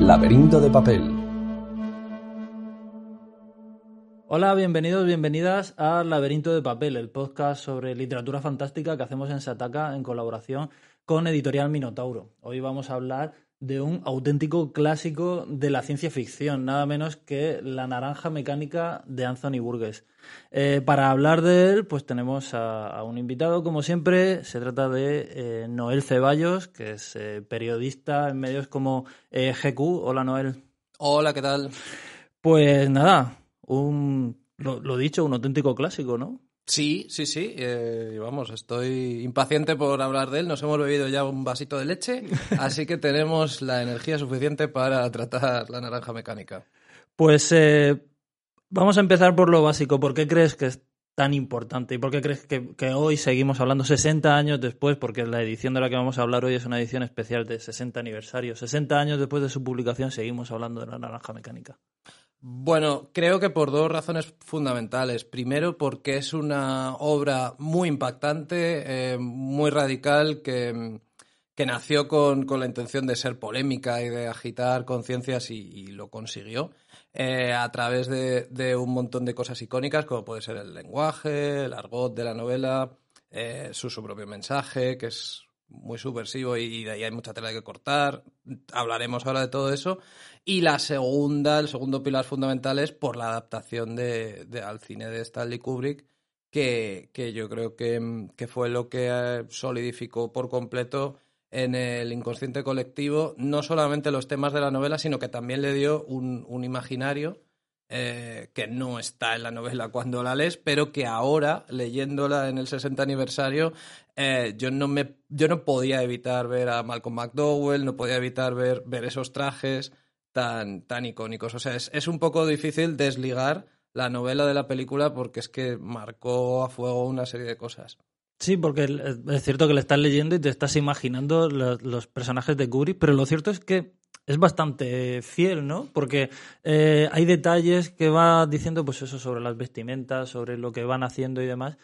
Laberinto de papel. Hola, bienvenidos, bienvenidas a Laberinto de Papel, el podcast sobre literatura fantástica que hacemos en Sataka en colaboración con Editorial Minotauro. Hoy vamos a hablar de un auténtico clásico de la ciencia ficción, nada menos que La Naranja Mecánica de Anthony Burgess. Eh, para hablar de él, pues tenemos a, un invitado, como siempre, se trata de eh, Noel Ceballos, que es eh, periodista en medios como GQ. Hola, Noel. Hola, ¿qué tal? Pues nada, un, lo dicho, un auténtico clásico, ¿no? Sí, sí, sí. Eh, vamos, estoy impaciente por hablar de él. Nos hemos bebido ya un vasito de leche, así que tenemos la energía suficiente para tratar la naranja mecánica. Pues eh, vamos a empezar por lo básico. ¿Por qué crees que es tan importante? ¿Y por qué crees que, que, hoy seguimos hablando 60 años después? Porque la edición de la que vamos a hablar hoy es una edición especial de 60 aniversario. 60 años después de su publicación seguimos hablando de la naranja mecánica. Bueno, creo que por dos razones fundamentales. Primero, porque es una obra muy impactante, eh, muy radical, que, nació con, la intención de ser polémica y de agitar conciencias y, lo consiguió. Eh, a través de, un montón de cosas icónicas, como puede ser el lenguaje, el argot de la novela, eh, su, su propio mensaje, que es muy subversivo y de ahí hay mucha tela que cortar. Hablaremos ahora de todo eso. Y la segunda, el segundo pilar fundamental es por la adaptación de, al cine de Stanley Kubrick, que, que yo creo que, que, fue lo que eh, solidificó por completo en el inconsciente colectivo no solamente los temas de la novela, sino que también le dio un, un imaginario eh, que no está en la novela cuando la lees, pero que ahora, leyéndola en el 60 aniversario, eh, yo, no me, yo no podía evitar ver a Malcolm McDowell, no podía evitar ver, ver esos trajes tan, tan icónicos. O sea, es, es un poco difícil desligar la novela de la película porque es que marcó a fuego una serie de cosas. Sí, porque es cierto que le estás leyendo y te estás imaginando los, personajes de Kubrick, pero lo cierto es que es bastante fiel, ¿no? Porque eh, hay detalles que va diciendo, pues eso, sobre las vestimentas, sobre lo que van haciendo y demás,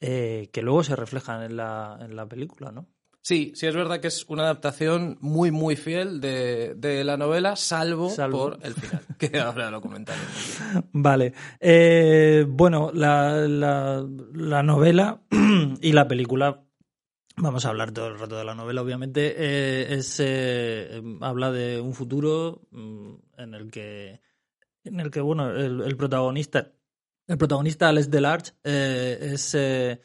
eh, que luego se reflejan en la, en la película, ¿no? Sí, sí es verdad que es una adaptación muy, muy fiel de, de la novela, salvo, por el final, que ahora lo comentaré. Vale. Eh, bueno, la, la, la novela y la película Vamos a hablar todo el rato de la novela, obviamente. Eh, es, eh, habla de un futuro mm, en el que, en el que bueno, el, protagonista, el protagonista Alex Delarge, eh, es, eh,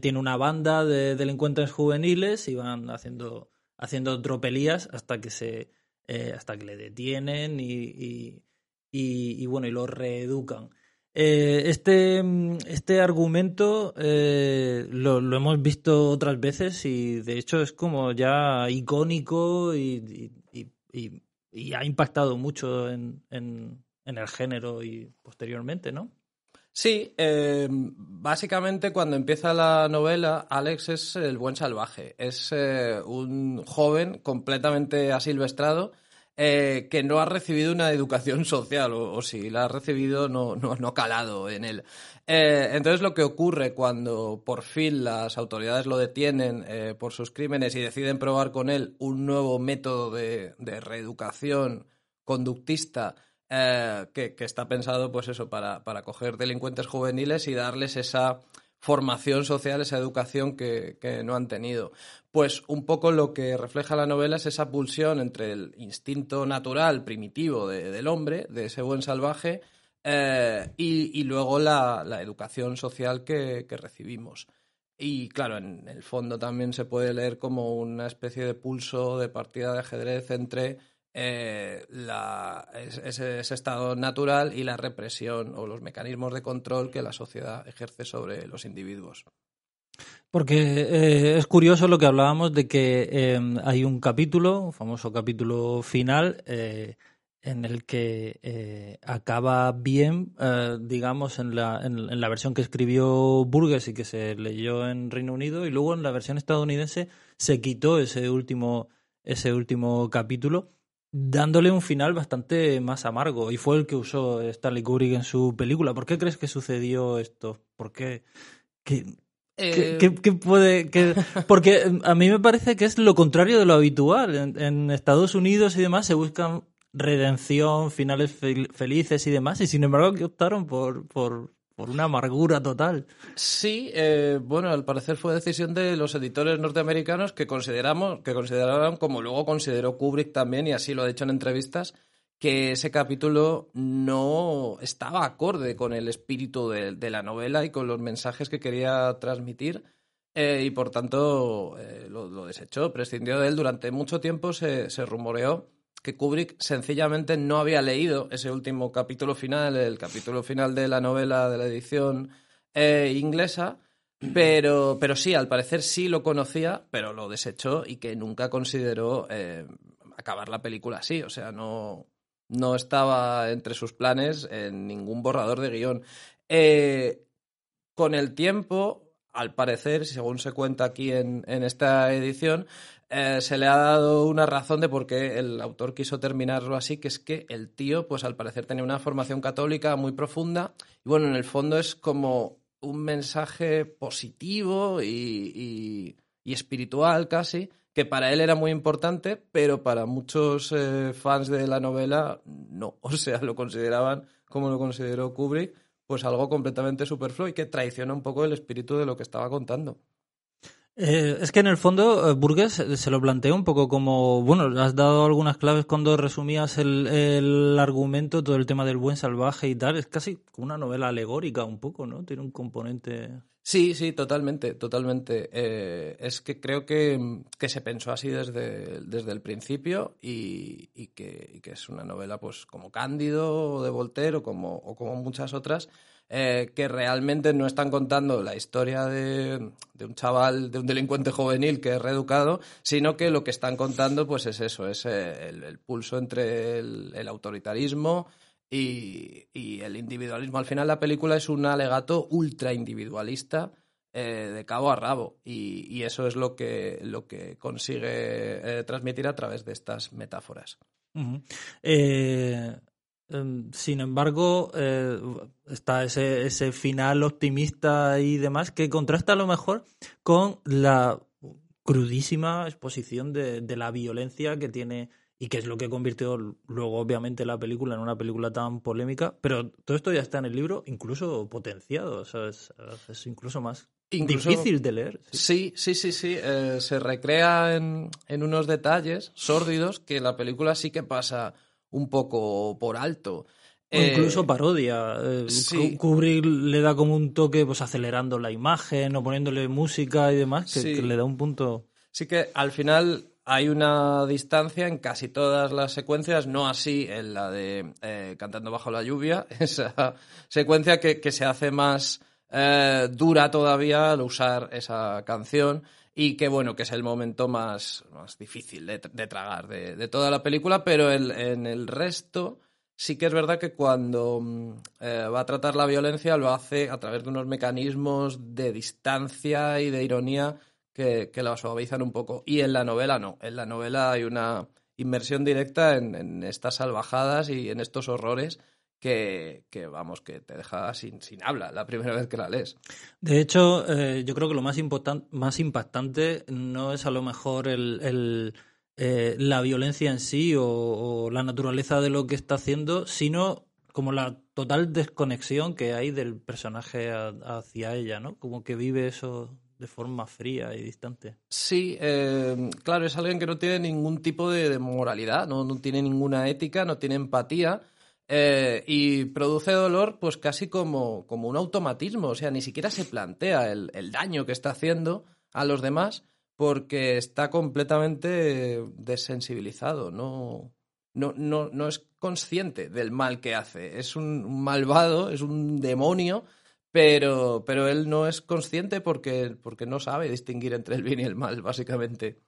tiene una banda de delincuentes juveniles y van haciendo, haciendo tropelías hasta que se, hasta que le detienen y, y, y, y bueno, y lo reeducan. Eh, este, este argumento eh, lo, hemos visto otras veces y de hecho es como ya icónico y, ha impactado mucho en, el género y posteriormente, ¿no? Sí, eh, básicamente cuando empieza la novela, Alex es el buen salvaje. Es un joven completamente asilvestrado eh, que no ha recibido una educación social, o, si la ha recibido no, no, no calado en él. Eh, entonces lo que ocurre cuando por fin las autoridades lo detienen eh, por sus crímenes y deciden probar con él un nuevo método de, reeducación conductista que, está pensado pues eso para, para coger delincuentes juveniles y darles esa formación social, esa educación que, no han tenido. Pues un poco lo que refleja la novela es esa pulsión entre el instinto natural, primitivo del hombre, de ese buen salvaje, eh, y, luego la, educación social que, recibimos. Y claro, en el fondo también se puede leer como una especie de pulso de partida de ajedrez entre eh, ese, estado natural y la represión o los mecanismos de control que la sociedad ejerce sobre los individuos. Porque eh, es curioso lo que hablábamos de que em, hay un capítulo, un famoso capítulo final, eh, en el que acaba bien, digamos, en la, en, la versión que escribió Burgess y que se leyó en Reino Unido, y luego en la versión estadounidense se quitó ese último, ese último capítulo dándole un final bastante más amargo. Y fue el que usó Stanley Kubrick en su película. ¿Por qué crees que sucedió esto? ¿Por qué? ¿Qué, ¿Qué, eh, puede.? porque a mí me parece que es lo contrario de lo habitual. En, Estados Unidos y demás se buscan redención, finales felices y demás, y sin embargo que optaron por, por, por una amargura total. Sí, eh, bueno, al parecer fue decisión de los editores norteamericanos que consideramos, que consideraron, como luego consideró Kubrick también, y así lo ha dicho en entrevistas, que ese capítulo no estaba acorde con el espíritu de, la novela y con los mensajes que quería transmitir. Eh, y por tanto eh, lo, desechó, prescindió de él. Durante mucho tiempo se, se rumoreó que Kubrick sencillamente no había leído ese último capítulo final, el capítulo final de la novela de la edición eh, inglesa, pero, pero sí, al parecer sí lo conocía, pero lo desechó y que nunca consideró eh, acabar la película así. O sea, no, no estaba entre sus planes en ningún borrador de guion. Eh, con el tiempo, al parecer, según se cuenta aquí en, en esta edición, eh, se le ha dado una razón de por qué el autor quiso terminarlo así, que es que el tío, pues al parecer tenía una formación católica muy profunda y bueno, en el fondo es como un mensaje positivo y, espiritual casi, que para él era muy importante, pero para muchos eh, fans de la novela no, o sea, lo consideraban, como lo consideró Kubrick, pues algo completamente superfluo y que traiciona un poco el espíritu de lo que estaba contando. Eh, es que en el fondo eh, Burgess se lo plantea un poco como, bueno, has dado algunas claves cuando resumías el, argumento, todo el tema del buen salvaje y tal, es casi como una novela alegórica un poco, ¿no? Tiene un componente... Sí, sí, totalmente, totalmente. Eh, es que creo que, se pensó así desde, desde el principio y, que, es una novela pues como Cándido de Voltaire o como, o como muchas otras eh, que realmente no están contando la historia de, un chaval, de un delincuente juvenil que es reeducado, sino que lo que están contando pues es eso, es eh, el, pulso entre el, autoritarismo y, el individualismo. Al final la película es un alegato ultra individualista eh, de cabo a rabo y, eso es lo que, lo que consigue transmitir a través de estas metáforas. Em, sin embargo, eh, está ese, ese final optimista y demás que contrasta a lo mejor con la crudísima exposición de, de, la violencia que tiene y que es lo que convirtió luego obviamente la película en una película tan polémica, pero todo esto ya está en el libro incluso potenciado, es, incluso más difícil de leer. Sí, sí, sí, sí, eh, se recrea en, en unos detalles sórdidos que la película sí que pasa un poco por alto. O incluso eh, parodia. Eh, Kubrick le da como un toque, pues acelerando la imagen o poniéndole música y demás, que, le da un punto. Sí que al final hay una distancia en casi todas las secuencias, no así en la de eh, Cantando bajo la lluvia, esa secuencia que, se hace más dura todavía al usar esa canción y que bueno, que es el momento más, más difícil de, tragar de, toda la película, pero en el resto sí que es verdad que cuando mm, eh, va a tratar la violencia lo hace a través de unos mecanismos de distancia y de ironía que, la suavizan un poco. Y en la novela no, en la novela hay una inmersión directa en, en estas salvajadas y en estos horrores que, vamos, que te deja sin, sin habla la primera vez que la lees. De hecho, eh, yo creo que lo más, más impactante no es a lo mejor el, eh, la violencia en sí o, la naturaleza de lo que está haciendo, sino como la total desconexión que hay del personaje hacia ella, ¿no? Como que vive eso de forma fría y distante. Sí, eh, claro, es alguien que no tiene ningún tipo de, moralidad, no, no tiene ninguna ética, no tiene empatía eh, y produce dolor pues casi como, como, un automatismo, o sea, ni siquiera se plantea el, daño que está haciendo a los demás porque está completamente desensibilizado, no, no, no, no es consciente del mal que hace, es un malvado, es un demonio, pero, pero él no es consciente porque, porque no sabe distinguir entre el bien y el mal, básicamente.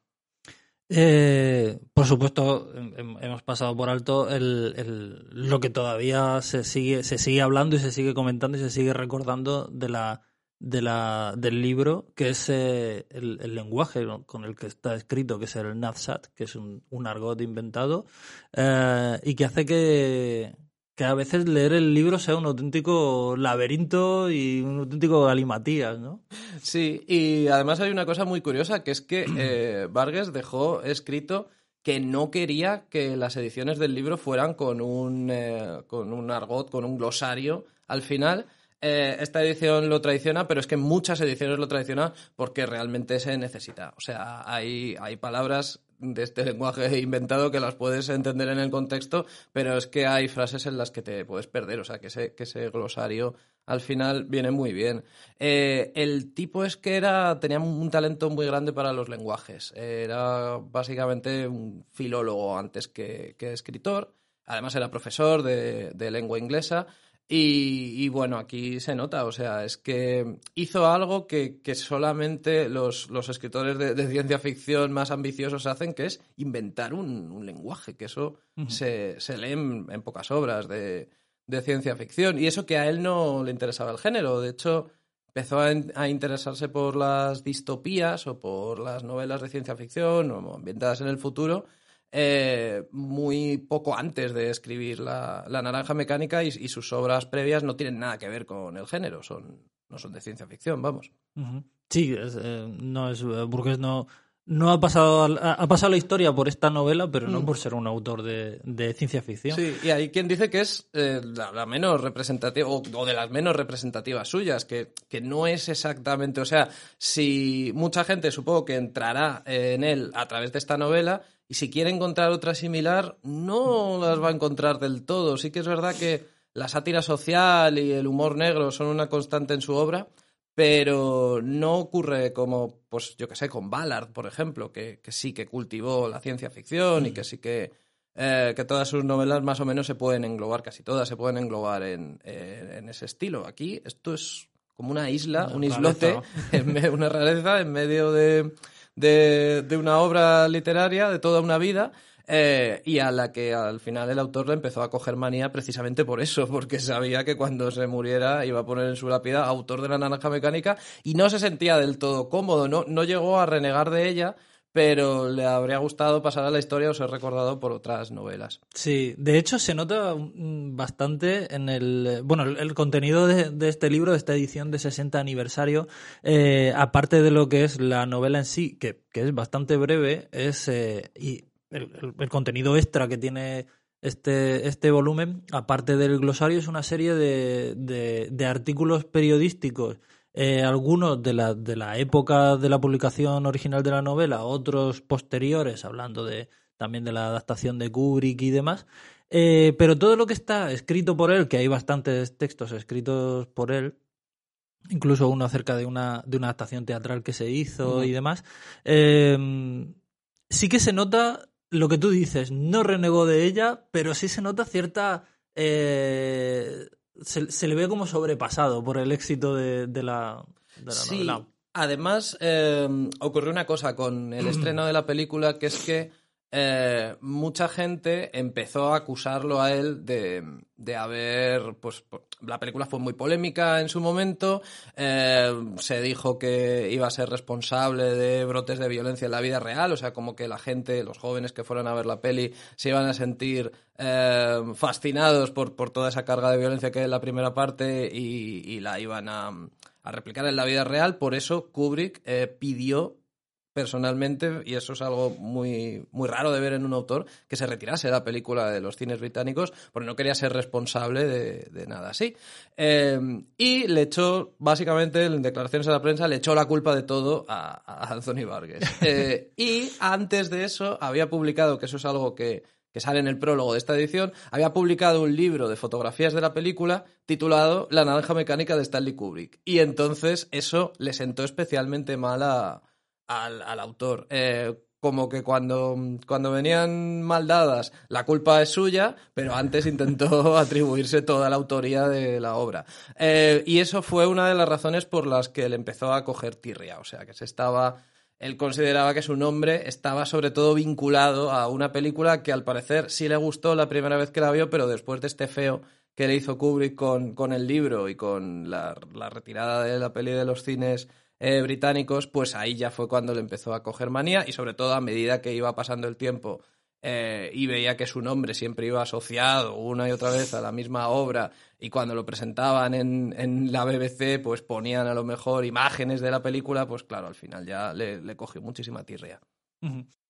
Eh, por supuesto, hemos pasado por alto el, lo que todavía se sigue, se sigue hablando y se sigue comentando y se sigue recordando de la, de la, del libro, que es eh, el, lenguaje con el que está escrito, que es el Nazat, que es un, un argot inventado, eh, y que hace que, que a veces leer el libro sea un auténtico laberinto y un auténtico galimatías, ¿no? Sí, y además hay una cosa muy curiosa, que es que eh, Vargas dejó escrito que no quería que las ediciones del libro fueran con un, eh, con un argot, con un glosario al final. Eh, esta edición lo traiciona, pero es que muchas ediciones lo traicionan porque realmente se necesita. O sea, hay, hay palabras de este lenguaje inventado que las puedes entender en el contexto, pero es que hay frases en las que te puedes perder, o sea, que ese, que ese glosario al final viene muy bien. Eh, el tipo es que era, tenía un talento muy grande para los lenguajes, era básicamente un filólogo antes que, que escritor, además era profesor de, de lengua inglesa y, bueno, aquí se nota, o sea, es que hizo algo que, solamente los, escritores de, ciencia ficción más ambiciosos hacen, que es inventar un, lenguaje, que eso se, lee en, pocas obras de, ciencia ficción. Y eso que a él no le interesaba el género, de hecho, empezó a, interesarse por las distopías o por las novelas de ciencia ficción o ambientadas en el futuro eh, muy poco antes de escribir La, Naranja Mecánica y, sus obras previas no tienen nada que ver con el género, son, no son de ciencia ficción, vamos. Sí, eh, no es, Burgess no, no ha pasado, ha pasado la historia por esta novela, pero no mm. por ser un autor de, ciencia ficción. Sí, y hay quien dice que es eh, la, menos representativa, o, de las menos representativas suyas, que, que no es exactamente, o sea, si mucha gente supongo que entrará en él a través de esta novela, y si quiere encontrar otra similar, no las va a encontrar del todo. Sí que es verdad que la sátira social y el humor negro son una constante en su obra, pero no ocurre como, pues yo que sé, con Ballard, por ejemplo, que, sí que cultivó la ciencia ficción y que sí que, eh, que todas sus novelas más o menos se pueden englobar, casi todas se pueden englobar en, ese estilo. Aquí esto es como una isla, un islote, una rareza en medio de de, de una obra literaria de toda una vida. Eh, y a la que al final el autor le empezó a coger manía precisamente por eso, porque sabía que cuando se muriera iba a poner en su lápida autor de la naranja mecánica y no se sentía del todo cómodo, no, no llegó a renegar de ella, pero le habría gustado pasar a la historia o ser recordado por otras novelas. Sí, de hecho se nota bastante en el, bueno, el, contenido de, este libro, de esta edición de 60 aniversario, eh, aparte de lo que es la novela en sí, que, es bastante breve, es eh, y el, contenido extra que tiene este, este volumen, aparte del glosario, es una serie de, de artículos periodísticos eh, algunos de la, de la época de la publicación original de la novela, otros posteriores, hablando de también de la adaptación de Kubrick y demás. Eh, pero todo lo que está escrito por él, que hay bastantes textos escritos por él, incluso uno acerca de una, de una adaptación teatral que se hizo y demás, em, sí que se nota lo que tú dices, no renegó de ella, pero sí se nota cierta eh, se, le ve como sobrepasado por el éxito de, la, sí. Además, eh, ocurrió una cosa con el estreno de la película, que es que eh, mucha gente empezó a acusarlo a él de, de, haber, pues, la película fue muy polémica en su momento, eh, se dijo que iba a ser responsable de brotes de violencia en la vida real, o sea, como que la gente, los jóvenes que fueran a ver la peli, se iban a sentir eh, fascinados por, por, toda esa carga de violencia que hay en la primera parte y, y la iban a, a, replicar en la vida real, por eso Kubrick pidió personalmente, y eso es algo muy, muy raro de ver en un autor, que se retirase de la película de los cines británicos porque no quería ser responsable de, nada así. Em, y le echó, básicamente, en declaraciones a la prensa, le echó la culpa de todo a, Anthony Vargas. Eh, y antes de eso había publicado, que eso es algo que, que sale en el prólogo de esta edición, había publicado un libro de fotografías de la película titulado La naranja mecánica de Stanley Kubrick. Y entonces eso le sentó especialmente mal a, al, autor. Eh, como que cuando, cuando venían mal dadas, la culpa es suya, pero antes intentó atribuirse toda la autoría de la obra. Eh, y eso fue una de las razones por las que él empezó a coger tirria, o sea, que se estaba... Él consideraba que su nombre estaba sobre todo vinculado a una película que al parecer sí le gustó la primera vez que la vio, pero después de este feo que le hizo Kubrick con, con el libro y con la, la retirada de la peli de los cines eh, británicos, pues ahí ya fue cuando le empezó a coger manía y sobre todo a medida que iba pasando el tiempo eh, y veía que su nombre siempre iba asociado una y otra vez a la misma obra y cuando lo presentaban en, en la BBC pues ponían a lo mejor imágenes de la película, pues claro, al final ya le, le cogió muchísima tirria.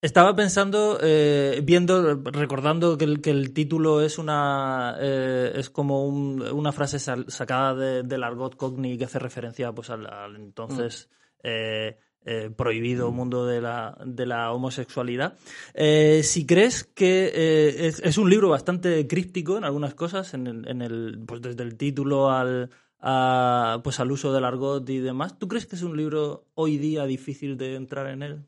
Estaba pensando, eh, viendo, recordando que el, que el título es una eh, es como una frase sacada del argot cogni que hace referencia pues al, entonces mm. eh, prohibido mm. mundo de la, de la homosexualidad. si crees que es, un libro bastante críptico en algunas cosas, en el, en el, pues desde el título al, pues al uso del argot y demás, ¿tú crees que es un libro hoy día difícil de entrar en él?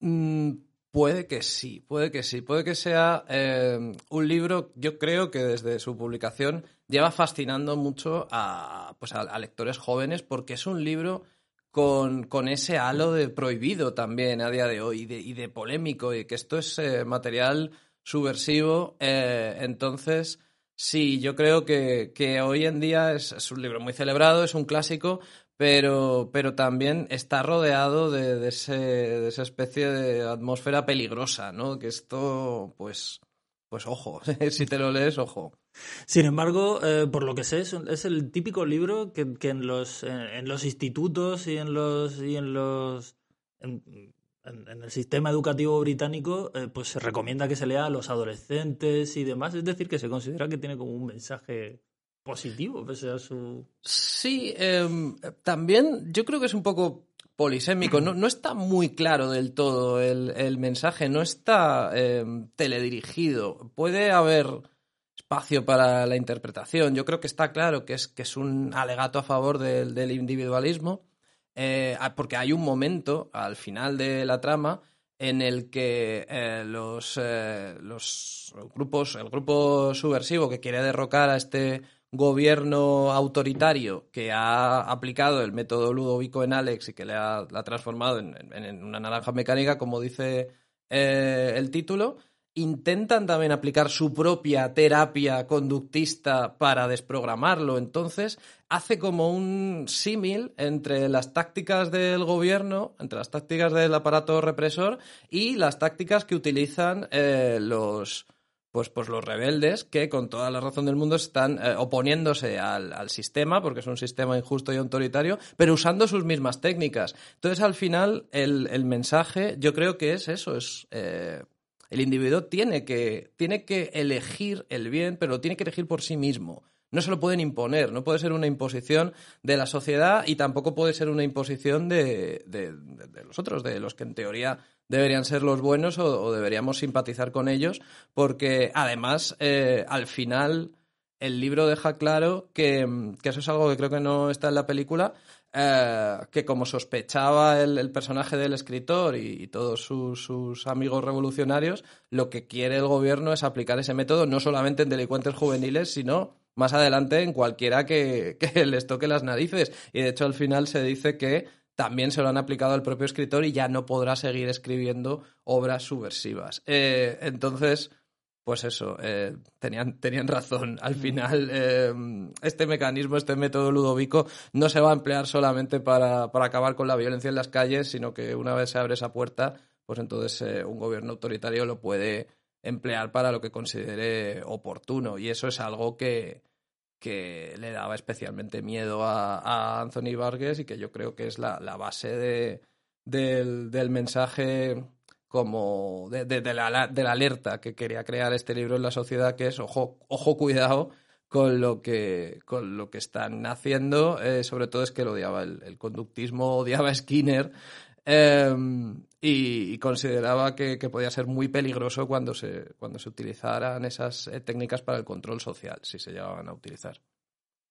Mm, puede que sí, puede que sí. Puede que sea eh, un libro, yo creo que desde su publicación lleva fascinando mucho a, pues a, lectores jóvenes porque es un libro con, con, ese halo de prohibido también a día de hoy y de, polémico y que esto es eh, material subversivo. Eh, entonces, sí, yo creo que, que hoy en día es, es, un libro muy celebrado, es un clásico, pero, pero también está rodeado de, de, de esa especie de atmósfera peligrosa, ¿no? Que esto, pues, pues ojo, si te lo lees, ojo. Sin embargo, eh, por lo que sé, es, el típico libro que, que en, los, en, los institutos y en los, y en los el sistema educativo británico, eh, pues se recomienda que se lea a los adolescentes y demás. Es decir, que se considera que tiene como un mensaje positivo, pese a su. Sí, em, también yo creo que es un poco polisémico. No, está muy claro del todo el, mensaje, no está em, teledirigido. Puede haber espacio para la interpretación. Yo creo que está claro que es, que es un alegato a favor del, individualismo, eh, porque hay un momento al final de la trama en el que eh, los, eh, los grupos, el grupo subversivo que quiere derrocar a este gobierno autoritario que ha aplicado el método Ludovico en Alex y que le ha, transformado en, una naranja mecánica, como dice el título, intentan también aplicar su propia terapia conductista para desprogramarlo. Entonces, hace como un símil entre las tácticas del gobierno, entre las tácticas del aparato represor y las tácticas que utilizan eh, los pues, pues los rebeldes que con toda la razón del mundo están eh, oponiéndose al, sistema, porque es un sistema injusto y autoritario, pero usando sus mismas técnicas. Entonces, al final, el, mensaje yo creo que es eso, es... Eh, el individuo tiene que, tiene que elegir el bien, pero lo tiene que elegir por sí mismo. No se lo pueden imponer, no puede ser una imposición de la sociedad y tampoco puede ser una imposición de, de, de los otros, de los que en teoría deberían ser los buenos o, deberíamos simpatizar con ellos, porque además, eh, al final, el libro deja claro que, eso es algo que creo que no está en la película, eh, que como sospechaba el, personaje del escritor y, todos sus, amigos revolucionarios, lo que quiere el gobierno es aplicar ese método no solamente en delincuentes juveniles, sino más adelante en cualquiera que, que les toque las narices. Y de hecho al final se dice que también se lo han aplicado al propio escritor y ya no podrá seguir escribiendo obras subversivas. Eh, entonces, pues eso, eh, tenían, tenían razón. Al final, eh, este mecanismo, este método ludovico, no se va a emplear solamente para, acabar con la violencia en las calles, sino que una vez se abre esa puerta, pues entonces un gobierno autoritario lo puede emplear para lo que considere oportuno. Y eso es algo que, que le daba especialmente miedo a, Anthony Vargas y que yo creo que es la, base de, del, mensaje como de, la, de, la, alerta que quería crear este libro en la sociedad, que es ojo, ojo cuidado con lo que, con lo que están haciendo, eh, sobre todo es que lo odiaba el, conductismo, odiaba a Skinner, Em, y, consideraba que, podía ser muy peligroso cuando se, cuando se utilizaran esas eh, técnicas para el control social, si se llegaban a utilizar.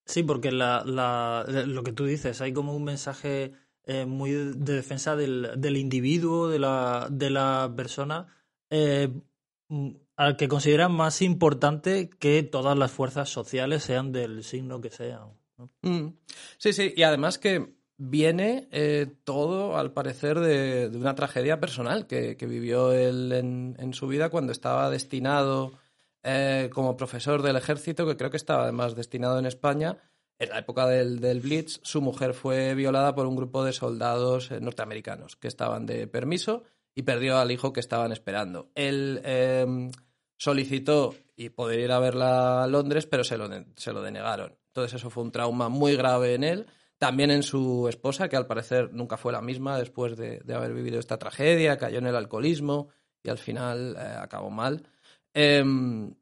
Sí, porque la, lo que tú dices, hay como un mensaje eh, muy de defensa del, del, individuo, de la, de la persona, eh, al que consideran más importante que todas las fuerzas sociales sean del signo que sean. Mm. Sí, sí, y además que viene eh, todo, al parecer, de, una tragedia personal que, vivió él en, su vida cuando estaba destinado como profesor del ejército, que creo que estaba además destinado en España. En la época del, Blitz, su mujer fue violada por un grupo de soldados eh, norteamericanos que estaban de permiso y perdió al hijo que estaban esperando. Él em, solicitó y poder ir a verla a Londres, pero se lo, se lo denegaron. Entonces eso fue un trauma muy grave en él también en su esposa, que al parecer nunca fue la misma después de, haber vivido esta tragedia, cayó en el alcoholismo y al final eh, acabó mal. Em,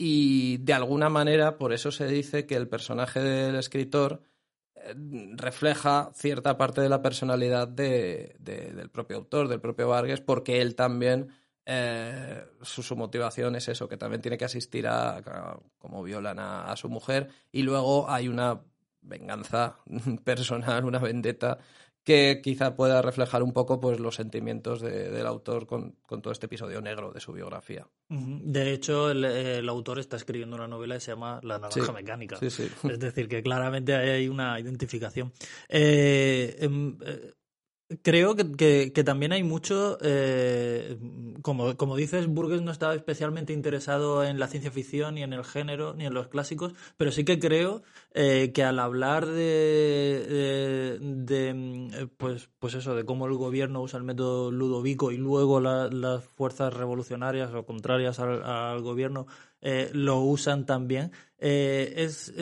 y de alguna manera, por eso se dice que el personaje del escritor eh, refleja cierta parte de la personalidad del propio autor, del propio Vargas, porque él también, eh, su, motivación es eso, que también tiene que asistir a, como violan a, su mujer, y luego hay una venganza personal, una vendetta que quizá pueda reflejar un poco pues, los sentimientos del autor con, todo este episodio negro de su biografía. De hecho, el, autor está escribiendo una novela que se llama La naranja mecánica. Es decir, que claramente hay una identificación. Eh, em, eh, Creo que, que, también hay mucho, eh, como, como, dices, Burgess no estaba especialmente interesado en la ciencia ficción, ni en el género, ni en los clásicos, pero sí que creo eh, que al hablar de, de, pues, pues eso, de cómo el gobierno usa el método ludovico y luego las fuerzas revolucionarias o contrarias al, gobierno eh, lo usan también, es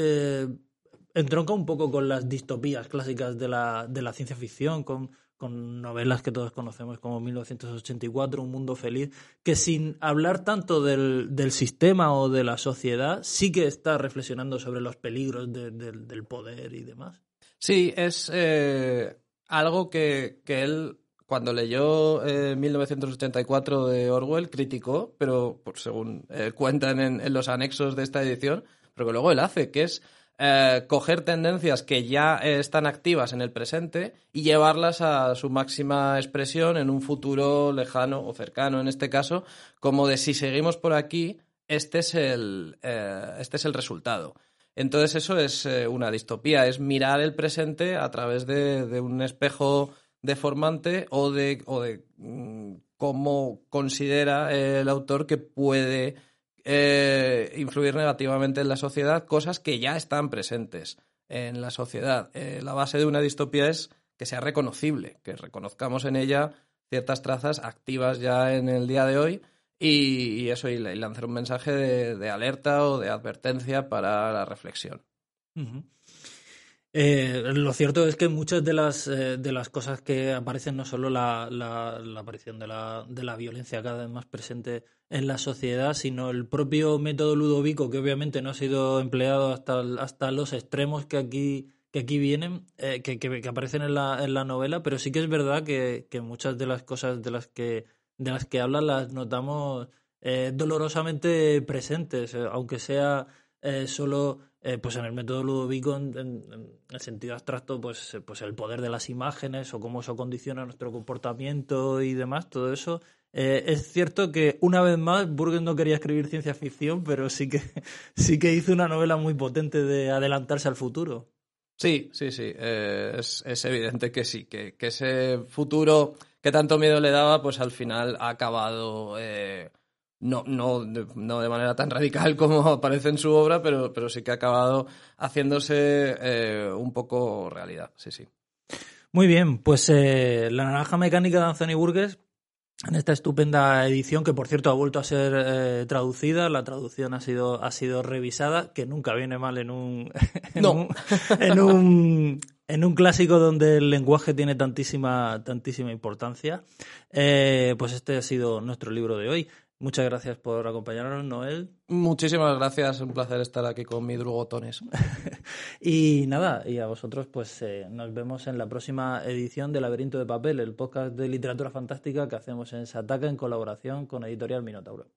entronca un poco con las distopías clásicas de la, de la ciencia ficción, con con novelas que todos conocemos como 1984, Un Mundo Feliz, que sin hablar tanto del, del sistema o de la sociedad, sí que está reflexionando sobre los peligros del poder y demás. Sí, es eh, algo que, que, él, cuando leyó 1984 eh, de Orwell, criticó, pero por, según eh, cuentan en, en los anexos de esta edición, pero que luego él hace, que es eh, coger tendencias que ya están activas en el presente y llevarlas a su máxima expresión en un futuro lejano o cercano, en este caso, como de si seguimos por aquí, este es el, eh, este es el resultado. Entonces eso es eh, una distopía, es mirar el presente a través de, un espejo deformante o de, o de mm, cómo considera el autor que puede eh, influir negativamente en la sociedad, cosas que ya están presentes en la sociedad. Eh, la base de una distopía es que sea reconocible, que reconozcamos en ella ciertas trazas activas ya en el día de hoy y, eso, y, lanzar un mensaje de, alerta o de advertencia para la reflexión. Eh, lo cierto es que muchas de las, eh, de las cosas que aparecen, no solo la, la, aparición de la, de la, violencia cada vez más presente en la sociedad, sino el propio método ludovico, que obviamente no ha sido empleado hasta, hasta los extremos que aquí, que aquí vienen, eh, que, que, aparecen en la, en la novela, pero sí que es verdad que, que muchas de las cosas de las que, de las que hablan las notamos dolorosamente presentes, aunque sea solo eh, pues en el método Ludovico, en, el sentido abstracto, pues, eh, pues el poder de las imágenes o cómo eso condiciona nuestro comportamiento y demás, todo eso. Eh, es cierto que una vez más Burgess no quería escribir ciencia ficción, pero sí que, sí que hizo una novela muy potente de adelantarse al futuro. Sí, sí, sí. es, es, evidente que sí, que, que, ese futuro que tanto miedo le daba, pues al final ha acabado no, no, de, no de manera tan radical como aparece en su obra, pero, pero sí que ha acabado haciéndose eh, un poco realidad, sí, sí. Muy bien, pues eh, La Naranja Mecánica de Anthony Burgess, en esta estupenda edición, que por cierto ha vuelto a ser eh, traducida, la traducción ha sido, ha sido revisada, que nunca viene mal en un, en, un, en, un, en un clásico donde el lenguaje tiene tantísima, tantísima importancia. pues este ha sido nuestro libro de hoy. Muchas gracias por acompañarnos, Noel. Muchísimas gracias, un placer estar aquí con mi drugotones. y nada, y a vosotros pues eh, nos vemos en la próxima edición de Laberinto de Papel, el podcast de literatura fantástica que hacemos en Sataka en colaboración con Editorial Minotauro.